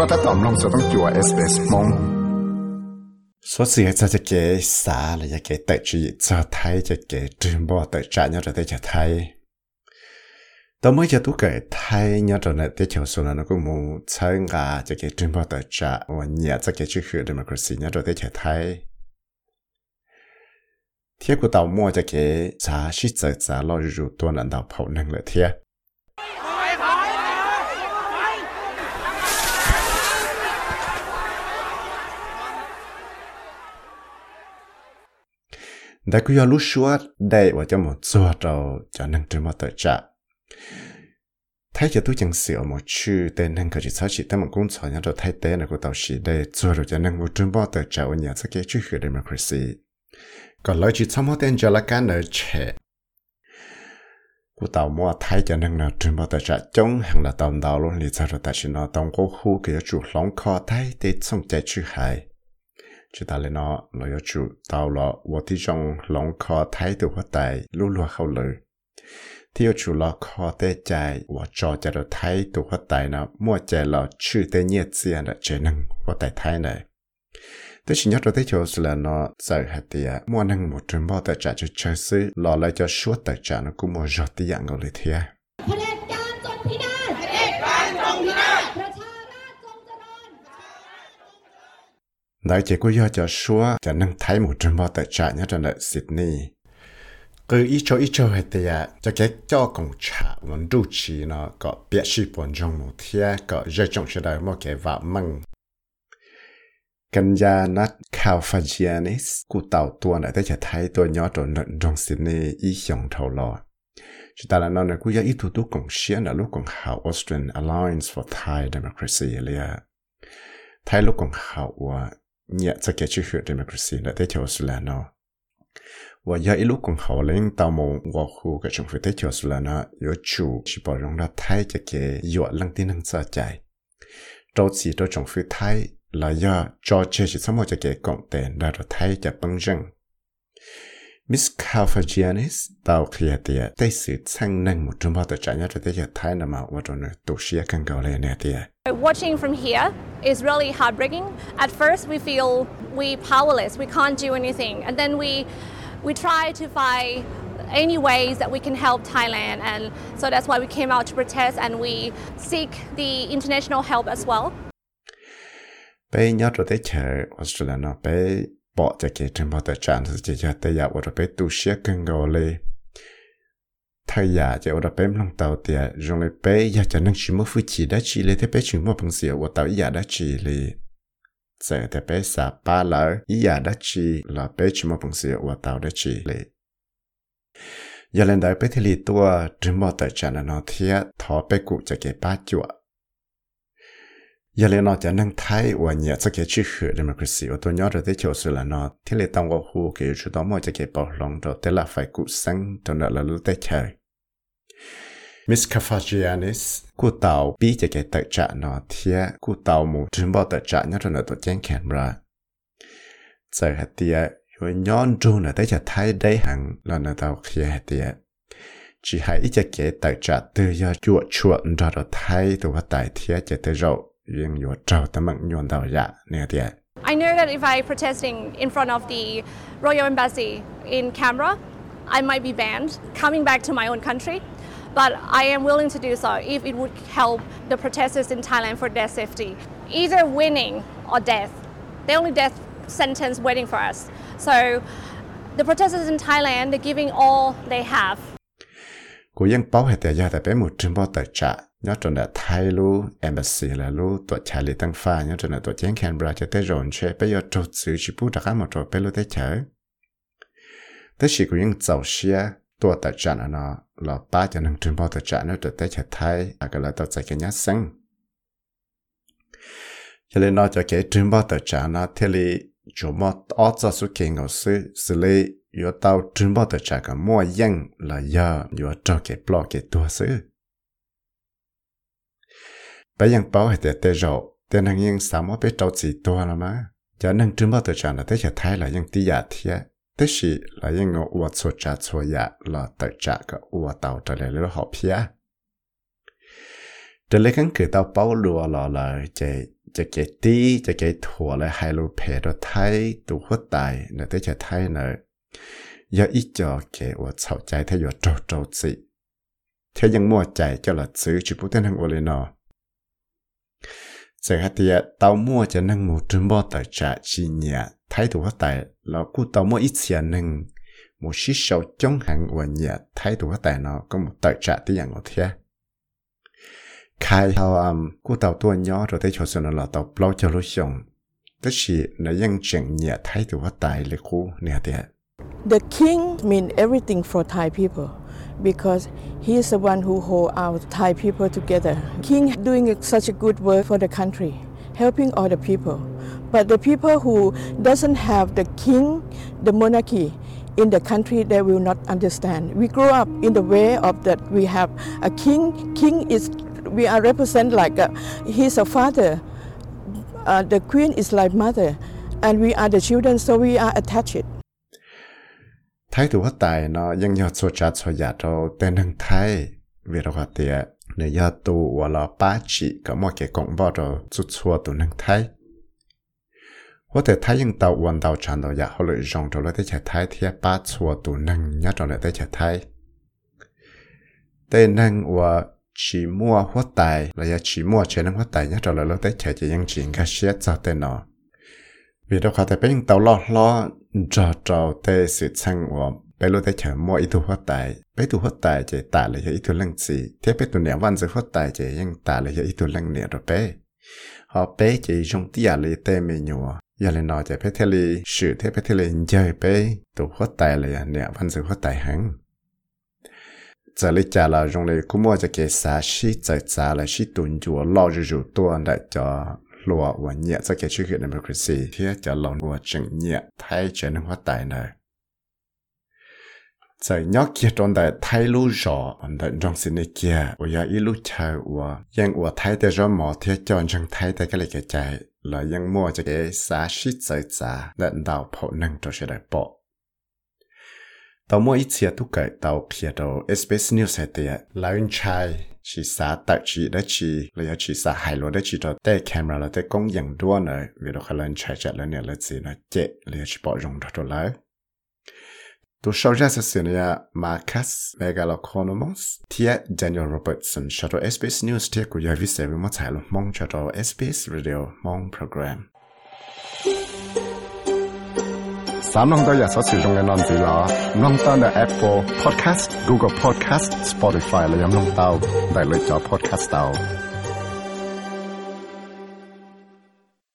覺得當中就當叫我 SBS 夢。所以喺隻嘅耍嚟一嘅特質，就睇隻嘅全部特質，有就得就睇。但每隻都嘅睇，有就呢啲條數呢，佢冇參加隻嘅全部特質，我日隻嘅出去 democracy，有就得就睇。天個到末隻嘅查實在查落入多難道跑能了天。Đã cứ lúc xưa đây và cho một số đầu cho năng trừ mà tới trả thấy cho tôi chẳng xỉu một chữ tên năng cái chỉ sao chỉ tên một công sở nhau rồi thay tên là của tàu sĩ đây 做 rồi cho năng một trừ một tới trả ở nhà sẽ cái chữ hiệu democracy. Còn lời chỉ sao mà tên cho là cái nơi trẻ của tàu mua thấy cho nên là trên một tờ trả chống hàng là tàu đào luôn lý do là tại sao nó tàu có khu kia chủ lòng kho thấy để xong chạy chữ hại chỉ ta lên nó nó yêu chủ tao là vô tí trong lòng khó thái từ hoa tài lu lu khâu lử. Thì yêu chủ là khó tê chạy và cho cho được thái từ hoa tài nó, mua chạy là chữ tê nhiệt tiền là chế năng hoa tài thái này tôi chỉ nhớ được thế chỗ là nó giờ hạt tiền mua năng một trường bao tài trả cho chơi sư lo lại cho suốt tài trả nó cũng mua giọt tiền à, ngầu lấy thiệt đại chỉ có do cho xua cho nâng thấy một trăm bao tại trại nhớ trong đợt Sydney. Cứ ít cho ít cho hay thì à, cho cái cho công trả vẫn đủ chỉ nó có biết sĩ bọn trong một thiên có rơi trong sự đời một cái vạ măng. Cần gia nát khao pha gianis cụ tàu tua này tới cho thấy tôi nhớ rồi nận trong Sydney, ý dòng thầu lò. Chúng ta là nói là cũng ít thủ tục công xuyên là lúc còn hảo Austrian Alliance for Thai Democracy là Thái lúc còn hảo à, nhẹ cho cái chữ hiệu democracy là thế cho là nó. Và giờ ít lúc còn hậu lên tàu mong và khu cái trong phía thế cho là nó. Yếu chủ chỉ bảo rằng là thay cho cái yếu lăng tin năng sợ chạy. Đâu chỉ trong phía thay là do cho chơi chỉ sống một cái cộng tiền đã được thay cho băng răng. Miss Calfagianis tàu kia tiệt tay sự sang năng một trong bao tờ trả nhất rồi thế thay là mà, và rồi tổ sĩ càng cao lên nè tiệt Watching from here is really heartbreaking. At first, we feel we powerless, we can't do anything, and then we we try to find any ways that we can help Thailand, and so that's why we came out to protest and we seek the international help as well. bé nhớ rồi thế chờ Australia nó bé bỏ cho cái trên bao tờ trả thì chỉ cho tới giờ rồi bé tu sửa càng cao lên thay giả cho ở bém lòng tàu tiệt dùng lấy bé giả cho năng chỉ một phu chỉ đã chỉ lấy thế bé chỉ một bằng sửa của tàu giả đã chỉ lấy sẽ thế bé xả ba lỡ giả đã chỉ là bé chỉ một bằng sửa của tàu đã chỉ lấy giờ lên đại bé thì lì tua trên một tại chân là nó thiệt thọ bé cụ cho cái ba chuột giờ lên nó cho năng thái và nhà cho cái chữ hữu democracy và tôi nhớ rồi thế chỗ sự là nó thì lấy tông vào khu cái chủ đó mọi cho cái bảo lòng rồi thế là phải cụ sáng cho nó là lúc tới chơi Miss Kafagianis, cô tàu bí cho cái tự trả nó thiệt, cô tàu một trình báo tự trả nhớ rồi nó tổ chén camera. Giờ hạt tiệt, rồi nhón trù nó tới cho thay đây hàng là nó tàu kia hạt tiệt. Chỉ hãy ít cho cái tự trả từ do chuột chuột ra rồi thay từ vật tài thiệt cho tới rồi, riêng yo trâu tâm mạng nhuận tàu dạ nè tia I know that if I protesting in front of the Royal Embassy in Canberra, I might be banned coming back to my own country. But I am willing to do so if it would help the protesters in Thailand for their safety. Either winning or death. The only death sentence waiting for us. So the protesters in Thailand, they're giving all they have. Cô dân báo hệ tại gia tại bé một trường báo tài trả nhớ trong đã thay lu embassy là lu tổ trả lý tăng pha nhớ trong đã tổ chén Canberra cho tới rộn chơi bây giờ trâu xử chỉ bút đặc một trò bé lu tới chở. Tới chỉ cô dân giàu xia ตัวแต่จานนะเราป้าจะนั่งถึงพอแต่จานนั่นแต่แต่ไทยอาก็เลยตัวใจกันยัดซึ่งจะเลยนอกจากเกี่ยถึงพอแต่จานนะที่เลยจมออจะสุเก่งเอาซื้อสิเลยอยู่เตาถึงพอแต่จานก็มั่วยังละยาอยู่จะเก็บปลอกเก็บตัวซื้อไปยังเป้าให้แต่แต่เราแต่นั่งยังสามารถไปเจ้าจีตัวละมั้ยจะนั่งถึงพอแต่จานนะแต่จะไทยละยังตียาเทีย 但是来应个我错价错呀，了得价个我到这来了好偏。这里跟给到保罗了了，这这给低，这给妥了，还路陪着太多活大，那得叫太呢，要一脚给我吵架，他要找找子，他ยังมั่วใจ叫了子，就不等他我了呢。这下底到末就能冇准备得价几年。ตเตียเตามั่วจะนั่งหมูจุนบ่ต่อจะชีเนียไทยตัวหัวตายแล้วกูเตามั่วอีเสียหนึ่งหมูชิเฉาจ้องหังวันเนียไทยตัวหัวตายเนาะก็หมูต่อจะที่อย่างเอาเทีย khai hao am cú tàu tua nhỏ rồi tới chỗ sơn là tàu bao cho lúc xong tức là nó ยัง chẳng nhẹ thấy được what tài lệ cú nè thế The king means everything for Thai people because he is the one who hold our Thai people together. King doing such a good work for the country, helping all the people. But the people who doesn't have the king, the monarchy in the country, they will not understand. We grow up in the way of that we have a king. King is we are represent like a, he's a father. Uh, the queen is like mother, and we are the children, so we are attached. thấy được what tài nó ยัง nhớ số cha số nhà cho tên hàng thái vì đó thì nếu giờ tu hoặc là ba chỉ có một cái công bảo rồi chút xua tu hàng thái 我哋睇应到运到长到日后嚟用咗咧啲只睇贴把错度能一咗咧啲只睇，但能话 chỉ mua hóa tài là chỉ mua chế năng hóa tài nhất rồi là lúc tới chạy chỉ những chuyện cái xe cho tên nó vì đâu có thể bên tàu lo lo trò trò tê sự chăng của bé lúc tới chạy mua ít thu hóa tài bé thu hóa tài chỉ tạ là ít thu lăng gì thế bé tu nẻo văn sự hóa tài chỉ những tạ là ít thu lăng nẻo rồi bé họ bé chỉ trong tia lì tê mê nhua giờ lên nói chỉ bé thế lì sự thế bé thế lì chơi bé tu hóa tài là nẻo văn sự hóa tài hẳn. Giờ lấy trả là dùng lấy cũng mua cho cái xã sĩ giờ trả là sĩ tuần chùa lo cho chủ tua để cho lúa và nhẹ cho cái chuyện hiện democracy thì cho lòng của chừng nhẹ thay cho nên hóa tài này giờ nhớ kia trong đại thay lú rõ đại trong xin này kia. Và ya ít lú chờ và yang và thay để cho mỏ thì cho thay để cái này cái chạy là yang mua cho cái xã sĩ giờ trả để đào phổ năng cho sẽ đại bộ tàu mua ít xe tu cậy tàu kia đầu SBS News hay tiệt là anh trai chỉ xã tại chỉ đã chỉ là chỉ xã hải lộ đã chỉ cho tay camera là tay công nhận đua nữa vì đó khả năng chạy chạy là nè là gì nó chết là chỉ bỏ dùng cho lại Tuossa ja Marcus Megaloconomos tia Daniel Robertson chato SBS News tia ku ya vise vi motsai lo mong chato SBS Radio mong program. Sam nong to ya so si jong ngan non la nong ta na Apple Podcast, Google Podcast, Spotify la yam nong tao dai le cha podcast tao.